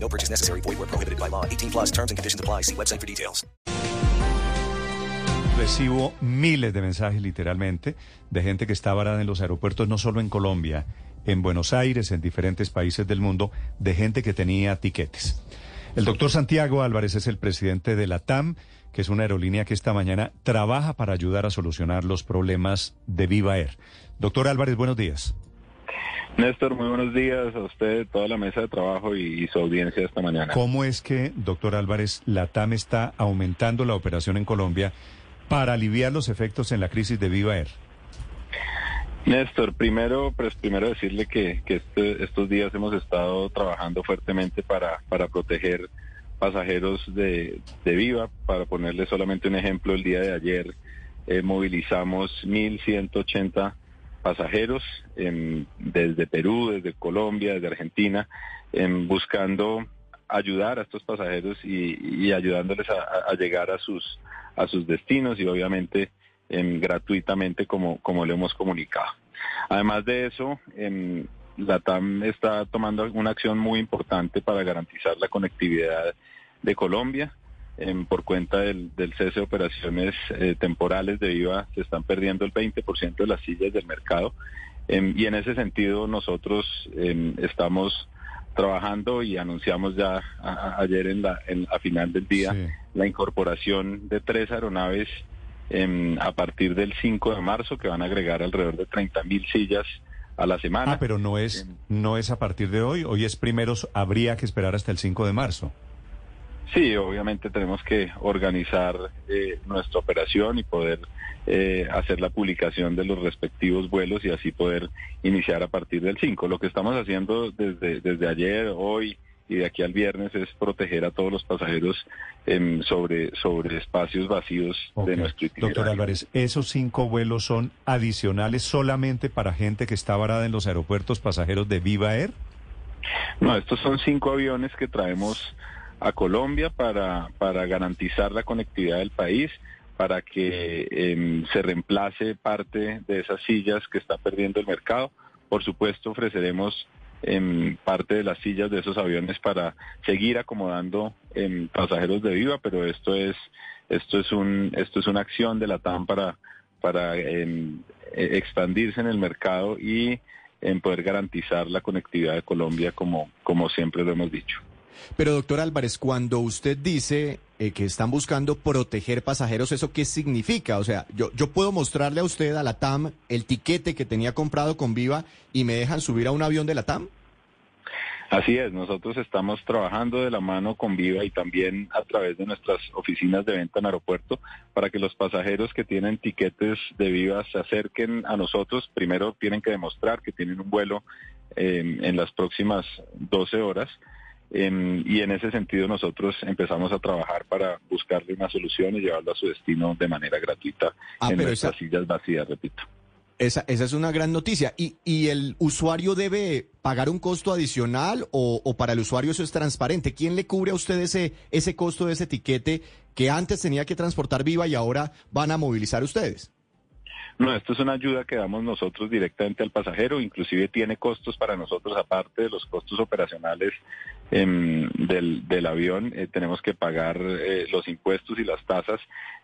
No purchase necessary. Void where prohibited by law. 18 plus terms and conditions apply. See website for details. Recibo miles de mensajes, literalmente, de gente que está varada en los aeropuertos, no solo en Colombia, en Buenos Aires, en diferentes países del mundo, de gente que tenía tiquetes. El doctor Santiago Álvarez es el presidente de la TAM, que es una aerolínea que esta mañana trabaja para ayudar a solucionar los problemas de Viva Air. Doctor Álvarez, buenos días. Néstor, muy buenos días a usted, toda la mesa de trabajo y, y su audiencia esta mañana. ¿Cómo es que, doctor Álvarez, la TAM está aumentando la operación en Colombia para aliviar los efectos en la crisis de Viva Air? Néstor, primero, pues primero decirle que, que este- estos días hemos estado trabajando fuertemente para, para proteger pasajeros de, de Viva. Para ponerle solamente un ejemplo, el día de ayer eh, movilizamos 1.180 pasajeros em, desde Perú, desde Colombia, desde Argentina, em, buscando ayudar a estos pasajeros y, ayudándoles a, llegar a sus, a sus destinos y obviamente em, gratuitamente como, como lo hemos comunicado. Además de eso, la TAM está tomando una acción muy importante para garantizar la conectividad de Colombia. Em, por cuenta del, del cese de operaciones eh, temporales de Viva, se están perdiendo el 20% de las sillas del mercado. Em, y en ese sentido, nosotros em, estamos trabajando y anunciamos ya a- ayer en la, en- a final del día Sí. la incorporación de tres aeronaves em, a partir del 5 de marzo que van a agregar alrededor de 30 mil sillas a la semana. Ah, pero no es, no es a partir de hoy. Hoy es primero, habría que esperar hasta el 5 de marzo. Sí, obviamente tenemos que organizar eh, nuestra operación y poder eh, hacer la publicación de los respectivos vuelos y así poder iniciar a partir del 5. Lo que estamos haciendo desde, desde ayer, hoy y de aquí al viernes es proteger a todos los pasajeros em, sobre, sobre espacios vacíos de nuestro itinerario. Doctor Álvarez, ¿esos cinco vuelos son adicionales solamente para gente que está varada en los aeropuertos pasajeros de Viva Air? No, estos son cinco aviones que traemos a Colombia para, para garantizar la conectividad del país, para que em, se reemplace parte de esas sillas que está perdiendo el mercado. Por supuesto, ofreceremos em, parte de las sillas de esos aviones para seguir acomodando em, pasajeros de Viva, pero esto es esto es un esto es una acción de la TAM para para eh, expandirse en el mercado y en poder garantizar la conectividad de Colombia como, como siempre lo hemos dicho. Pero doctor Álvarez, cuando usted dice eh, que están buscando proteger pasajeros, ¿eso qué significa? O sea, yo, yo puedo mostrarle a usted, a la TAM, el tiquete que tenía comprado con Viva y me dejan subir a un avión de la TAM. Así es, nosotros estamos trabajando de la mano con Viva y también a través de nuestras oficinas de venta en aeropuerto para que los pasajeros que tienen tiquetes de Viva se acerquen a nosotros. Primero tienen que demostrar que tienen un vuelo eh, en las próximas 12 horas. Eh, y en ese sentido nosotros empezamos a trabajar para buscarle una solución y llevarlo a su destino de manera gratuita Ah, en nuestras esa- sillas vacías, repito. Esa, esa es una gran noticia. ¿Y, y el usuario debe pagar un costo adicional o, o para el usuario eso es transparente? ¿Quién le cubre a usted ese, ese costo de ese tiquete que antes tenía que transportar Viva y ahora van a movilizar ustedes? No, esto es una ayuda que damos nosotros directamente al pasajero, inclusive tiene costos para nosotros, aparte de los costos operacionales del, del avión, eh, tenemos que pagar eh, los impuestos y las tasas.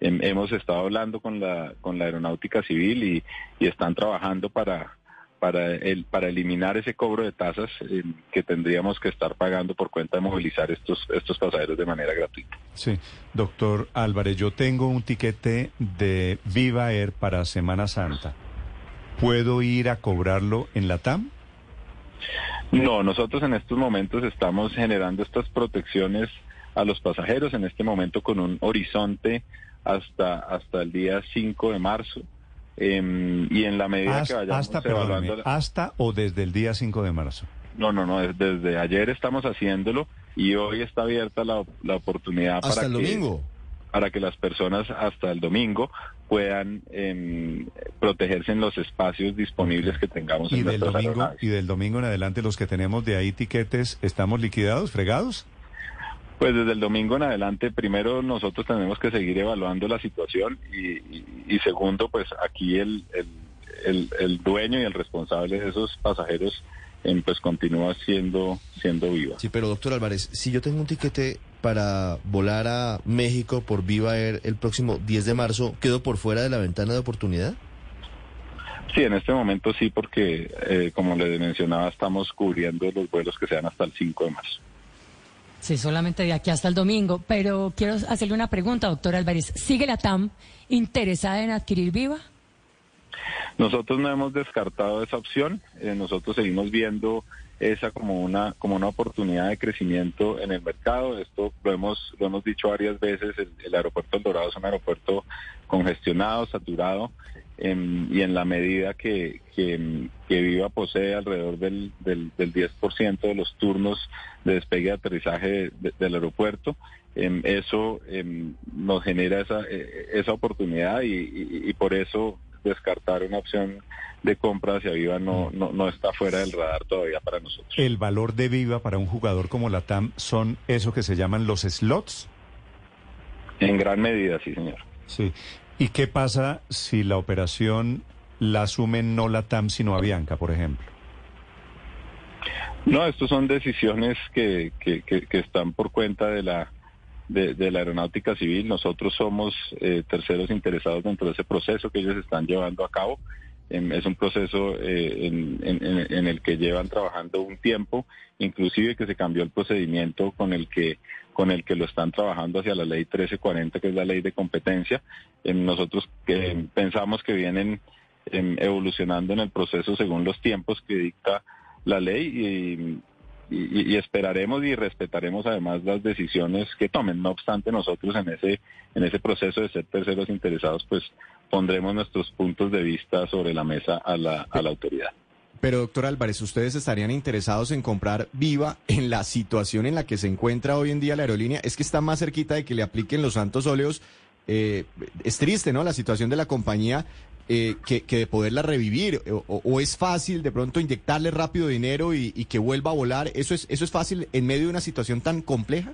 Em, hemos estado hablando con la, con la aeronáutica civil y, y están trabajando para, para, el, para eliminar ese cobro de tasas em, que tendríamos que estar pagando por cuenta de movilizar estos, estos pasajeros de manera gratuita. Sí, doctor Álvarez, yo tengo un tiquete de Viva Air para Semana Santa. ¿Puedo ir a cobrarlo en la TAM? No, nosotros en estos momentos estamos generando estas protecciones a los pasajeros, en este momento con un horizonte hasta, hasta el día 5 de marzo. Em, y en la medida que vayamos hasta, evaluando... hasta o desde el día 5 de marzo. No, no, no, es- desde ayer estamos haciéndolo y hoy está abierta la, la oportunidad Hasta para el que... domingo. Para que las personas hasta el domingo puedan em, protegerse en los espacios disponibles que tengamos y en del domingo aeronaves. y del domingo en adelante los que tenemos de ahí tiquetes estamos liquidados, fregados. Pues desde el domingo en adelante, primero nosotros tenemos que seguir evaluando la situación y, y- y segundo, pues aquí el, el, el- el dueño y el responsable de esos pasajeros em, pues continúa siendo, siendo viva. Sí, pero doctor Álvarez, si yo tengo un tiquete para volar a México por Viva Air el próximo 10 de marzo, ¿quedo por fuera de la ventana de oportunidad? Sí, en este momento sí, porque eh, como les mencionaba, estamos cubriendo los vuelos que sean hasta el 5 de marzo. Sí, solamente de aquí hasta el domingo. Pero quiero hacerle una pregunta, doctor Álvarez. ¿Sigue la TAM interesada en adquirir Viva? Nosotros no hemos descartado esa opción, eh, nosotros seguimos viendo esa como una como una oportunidad de crecimiento en el mercado. Esto lo hemos lo hemos dicho varias veces. El, aeropuerto El Dorado es un aeropuerto congestionado, saturado, em, y en la medida que, que, que Viva posee alrededor del, del, del 10% de los turnos de despegue y aterrizaje de- del aeropuerto, em, eso em, nos genera esa, eh, esa oportunidad y por eso descartar una opción de compra hacia Viva no, no, no está fuera del radar todavía para nosotros. El valor de Viva para un jugador como la TAM son eso que se llaman los slots. En gran medida, sí, señor. Sí. ¿Y qué pasa si la operación la asume no la TAM sino Avianca, por ejemplo? No, estos son decisiones que, que, que- que están por cuenta de la de, de la aeronáutica civil. Nosotros somos eh, terceros interesados dentro de ese proceso que ellos están llevando a cabo. Em, es un proceso eh, en, en- en- el que llevan trabajando un tiempo, inclusive que se cambió el procedimiento con el que con el que lo están trabajando hacia la ley 1340, que es la ley de competencia. Em, nosotros que pensamos que vienen em, evolucionando en el proceso según los tiempos que dicta la ley y, y- esperaremos y respetaremos además las decisiones que tomen. No obstante, nosotros en ese en ese proceso de ser terceros interesados, pues pondremos nuestros puntos de vista sobre la mesa a la, a la autoridad. Pero, doctor Álvarez, ¿ustedes estarían interesados en comprar Viva en la situación en la que se encuentra hoy en día la aerolínea? Es que está más cerquita de que le apliquen los santos óleos. Eh, es triste, ¿no? La situación de la compañía eh, que, que de poderla revivir. O, o es fácil de pronto inyectarle rápido dinero y, y que vuelva a volar. ¿Eso es, ¿Eso es fácil en medio de una situación tan compleja?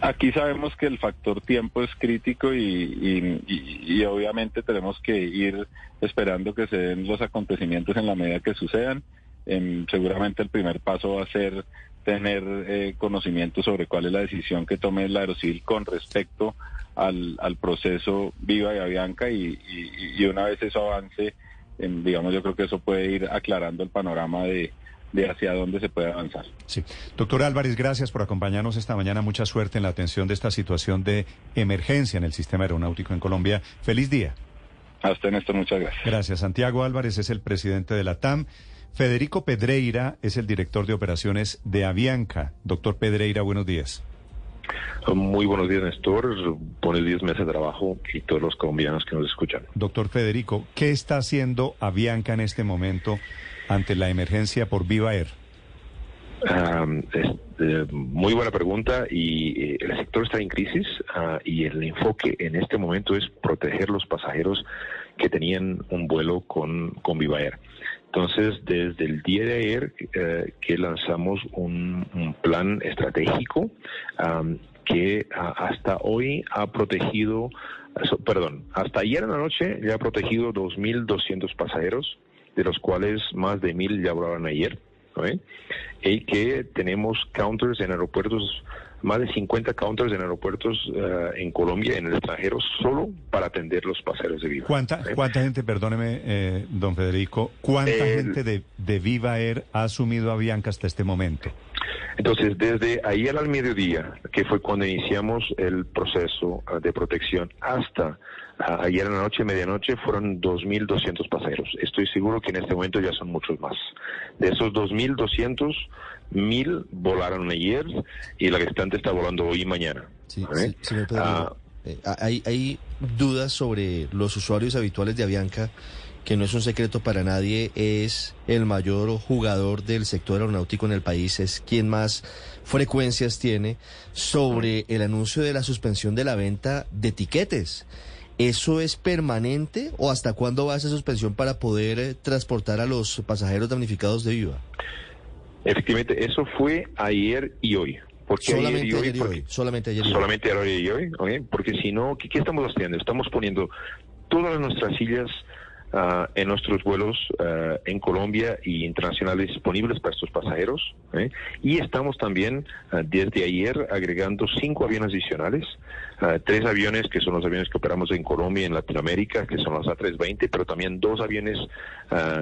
Aquí sabemos que el factor tiempo es crítico y obviamente tenemos que ir esperando que se den los acontecimientos en la medida que sucedan. Em, seguramente el primer paso va a ser tener eh, conocimiento sobre cuál es la decisión que tome la Aerocivil con respecto al, al proceso Viva y Avianca y, y- y una vez eso avance, em, digamos, yo creo que eso puede ir aclarando el panorama de, de hacia dónde se puede avanzar. Sí. Doctor Álvarez, gracias por acompañarnos esta mañana. Mucha suerte en la atención de esta situación de emergencia en el sistema aeronáutico en Colombia. Feliz día. Hasta Néstor, muchas gracias. Gracias. Santiago Álvarez es el presidente de la TAM. Federico Pedreira es el director de operaciones de Avianca. Doctor Pedreira, buenos días. Muy buenos días, Néstor. Buenos días, mesa de trabajo y todos los colombianos que nos escuchan. Doctor Federico, ¿qué está haciendo Avianca en este momento ante la emergencia por Viva Air? Um, es, eh, muy buena pregunta y eh, el sector está en crisis ah, y el enfoque en este momento es proteger los pasajeros que tenían un vuelo con, con Viva Air. Entonces, desde el día de ayer eh, que lanzamos un, plan estratégico que hasta hoy ha protegido, perdón, hasta ayer en la noche ya ha protegido 2.200 pasajeros, de los cuales más de 1.000 ya volaron ayer. ¿No? Y que tenemos counters en aeropuertos, más de 50 counters en aeropuertos eh, en Colombia, en el extranjero, solo para atender los pasajeros de Viva. ¿Cuánta, ¿eh? cuánta gente, perdóneme, eh, don Federico, cuánta El- gente de, de Viva Air ha asumido Avianca hasta este momento? Entonces, desde ayer al mediodía, que fue cuando iniciamos el proceso ah, de protección, hasta ah, ayer en la noche, medianoche, fueron 2.200 pasajeros. Estoy seguro que en este momento ya son muchos más. De esos 2.200, 1.000 volaron ayer y la restante está volando hoy y mañana. Sí, ¿eh? sí, Pedro, Ah, eh, hay, hay dudas sobre los usuarios habituales de Avianca que no es un secreto para nadie, es el mayor jugador del sector aeronáutico en el país, es quien más frecuencias tiene sobre el anuncio de la suspensión de la venta de tiquetes. ¿Eso es permanente o hasta cuándo va esa suspensión para poder eh, transportar a los pasajeros damnificados de Viva? Efectivamente, eso fue ayer y hoy. ¿Por qué Solamente ayer y hoy? ayer y Porque- hoy, solamente ayer y hoy. Solamente ayer y hoy, porque si no, ¿qué, qué estamos haciendo? Estamos poniendo todas nuestras sillas ah, en nuestros vuelos ah, en Colombia y internacionales disponibles para estos pasajeros. ¿eh? Y estamos también ah, desde ayer agregando cinco aviones adicionales, tres aviones que son los aviones que operamos en Colombia y en Latinoamérica, que son los A320, pero también dos aviones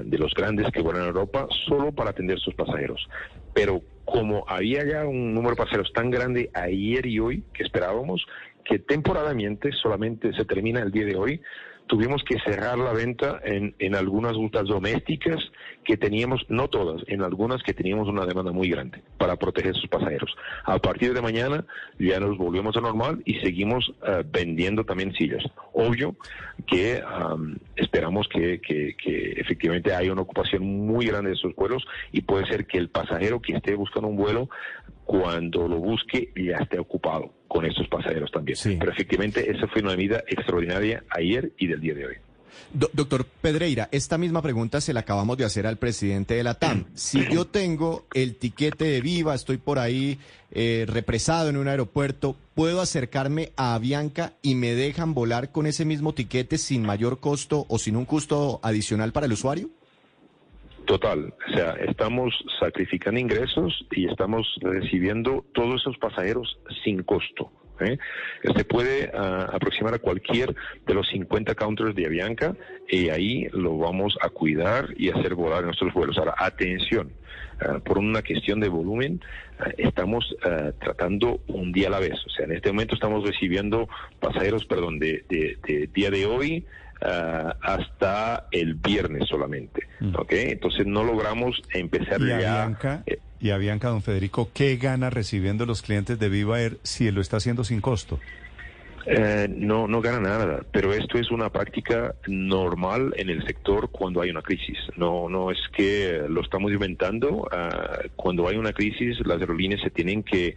de los grandes que vuelan a Europa solo para atender a sus pasajeros. Pero como había ya un número de pasajeros tan grande ayer y hoy que esperábamos, que temporadamente solamente se termina el día de hoy, tuvimos que cerrar la venta en, en algunas rutas domésticas que teníamos, no todas, en algunas que teníamos una demanda muy grande para proteger a sus pasajeros. A partir de mañana ya nos volvemos a normal y seguimos eh, vendiendo también sillas. Obvio que am, esperamos que, que- que efectivamente haya una ocupación muy grande de esos vuelos y puede ser que el pasajero que esté buscando un vuelo cuando lo busque ya esté ocupado con estos pasajeros también. Sí. Pero efectivamente esa fue una medida extraordinaria ayer y del día de hoy. Do- doctor Pedreira, esta misma pregunta se la acabamos de hacer al presidente de la TAM. Si yo tengo el tiquete de Viva, estoy por ahí eh, represado en un aeropuerto, ¿puedo acercarme a Avianca y me dejan volar con ese mismo tiquete sin mayor costo o sin un costo adicional para el usuario? Total, o sea, estamos sacrificando ingresos y estamos recibiendo todos esos pasajeros sin costo. ¿eh? Se puede ah, aproximar a cualquier de los 50 counters de Avianca y ahí lo vamos a cuidar y hacer volar nuestros vuelos. Ahora, atención, ah, por una cuestión de volumen, ah, estamos tratando un día a la vez. O sea, en este momento estamos recibiendo pasajeros, perdón, de- de día de hoy ah, hasta el viernes solamente. ¿ok? Entonces no logramos empezar Y ya. Avianca, eh, y Avianca, don Federico, ¿qué gana recibiendo los clientes de Viva Air si lo está haciendo sin costo? Eh, no, no gana nada, pero esto es una práctica normal en el sector cuando hay una crisis. No, no es que lo estamos inventando. ah, cuando hay una crisis, las aerolíneas se tienen que,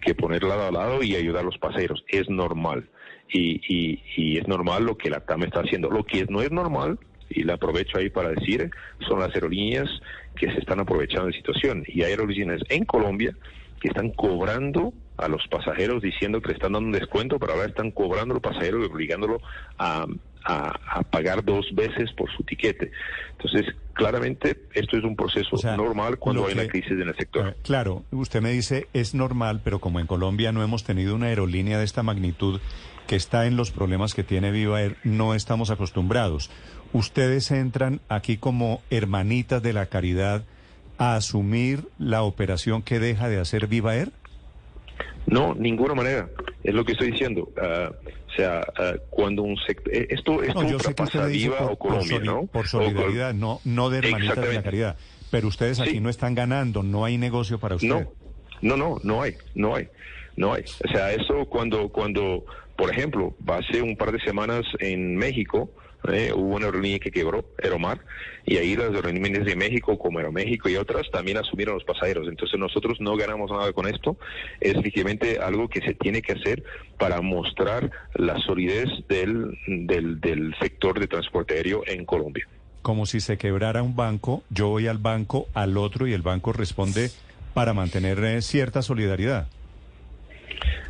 que poner lado a lado y ayudar a los pasajeros. Es normal. Y, y, y es normal lo que la TAM está haciendo. Lo que no es normal, y la aprovecho ahí para decir, son las aerolíneas que se están aprovechando de la situación. Y hay aerolíneas en Colombia que están cobrando a los pasajeros diciendo que le están dando un descuento, pero ahora están cobrando a los pasajeros y obligándolo a, a- a pagar dos veces por su tiquete. Entonces, claramente, esto es un proceso O sea, normal cuando hay una crisis en el sector. Eh, Claro, usted me dice es normal, pero como en Colombia no hemos tenido una aerolínea de esta magnitud que está en los problemas que tiene Viva Air, no estamos acostumbrados. Ustedes entran aquí como hermanitas de la caridad a asumir la operación que deja de hacer Viva Air. No, ninguna manera. Es lo que estoy diciendo. Ah, o sea, ah, cuando un sector... Esto, esto No, yo sé que usted dice por, o Colombia, por ¿no? por O- solidaridad, no, no de hermanitas de la caridad. Pero ustedes aquí Sí. no están ganando, no hay negocio para usted. No, no, no, no hay, no hay, no hay. O sea, eso cuando, cuando, por ejemplo, hace un par de semanas en México, eh, hubo una aerolínea que quebró, Aeromar, y ahí las aerolíneas de México, como Aeroméxico y otras, también asumieron los pasajeros. Entonces nosotros no ganamos nada con esto. Es efectivamente algo que se tiene que hacer para mostrar la solidez del, del, sector de transporte aéreo en Colombia. Como si se quebrara un banco, yo voy al banco, al otro, y el banco responde para mantener eh, cierta solidaridad.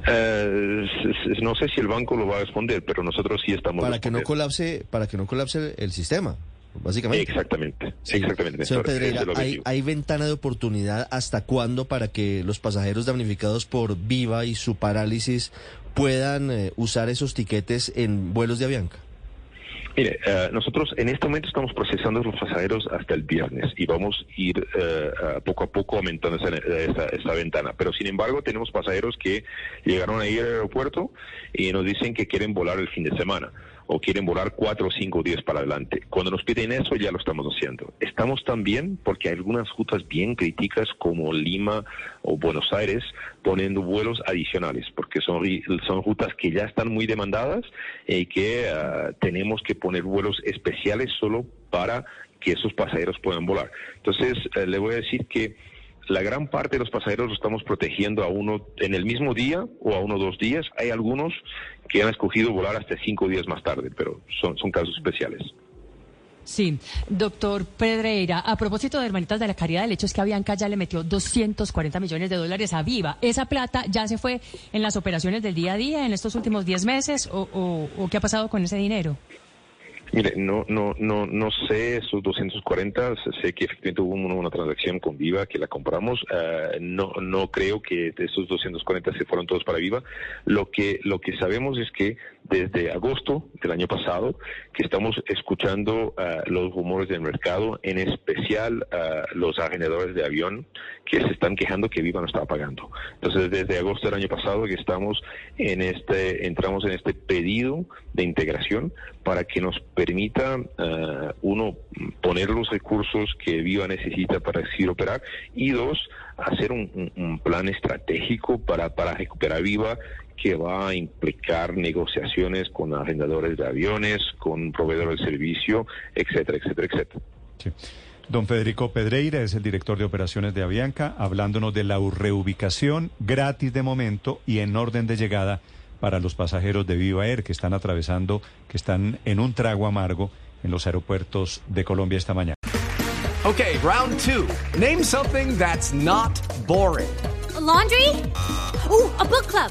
Eh, s- no sé si el banco lo va a responder, pero nosotros sí estamos Para que no colapse, para que no colapse el sistema, básicamente. Exactamente, Sí. exactamente. Señor Pedreira, ¿hay. ¿hay ventana de oportunidad hasta cuándo para que los pasajeros damnificados por Viva y su parálisis puedan eh, usar esos tiquetes en vuelos de Avianca? Mire, eh, nosotros en este momento estamos procesando los pasajeros hasta el viernes y vamos a ir eh, poco a poco aumentando esa, esa- esa ventana. Pero sin embargo, tenemos pasajeros que llegaron ahí al aeropuerto y nos dicen que quieren volar el fin de semana o quieren volar cuatro, cinco días para adelante. Cuando nos piden eso, ya lo estamos haciendo. Estamos también, porque hay algunas rutas bien críticas como Lima o Buenos Aires, poniendo vuelos adicionales, porque son, son rutas que ya están muy demandadas y que ah, tenemos que poner vuelos especiales solo para que esos pasajeros puedan volar. Entonces, eh, le voy a decir que la gran parte de los pasajeros los estamos protegiendo a uno en el mismo día o a uno o dos días. Hay algunos que han escogido volar hasta cinco días más tarde, pero son, casos especiales. Sí, doctor Pedreira, a propósito de Hermanitas de la Caridad, el hecho es que Avianca ya le metió 240 millones de dólares a Viva. ¿Esa plata ya se fue en las operaciones del día a día en estos últimos 10 meses o, o qué ha pasado con ese dinero? Mire, no, no, no, no sé esos 240, sé que efectivamente hubo una, transacción con Viva que la compramos, uh, no, no creo que esos 240 se fueron todos para Viva. Lo que, lo que sabemos es que desde agosto del año pasado, que estamos escuchando uh, los rumores del mercado, en especial uh, los ageneradores de avión, que se están quejando que Viva no estaba pagando. Entonces, desde agosto del año pasado que estamos en este, entramos en este pedido de integración para que nos permita uh, uno poner los recursos que Viva necesita para seguir operar y dos hacer un, un plan estratégico para, para recuperar Viva que va a implicar negociaciones con arrendadores de aviones, con proveedores de servicio, etcétera, etcétera, etcétera. Sí. Don Federico Pedreira es el director de operaciones de Avianca, hablándonos de la reubicación gratis de momento y en orden de llegada para los pasajeros de Viva Air que están atravesando, que están en un trago amargo en los aeropuertos de Colombia esta mañana. Okay, round two. Name something that's not boring. A laundry? Ooh, a book club.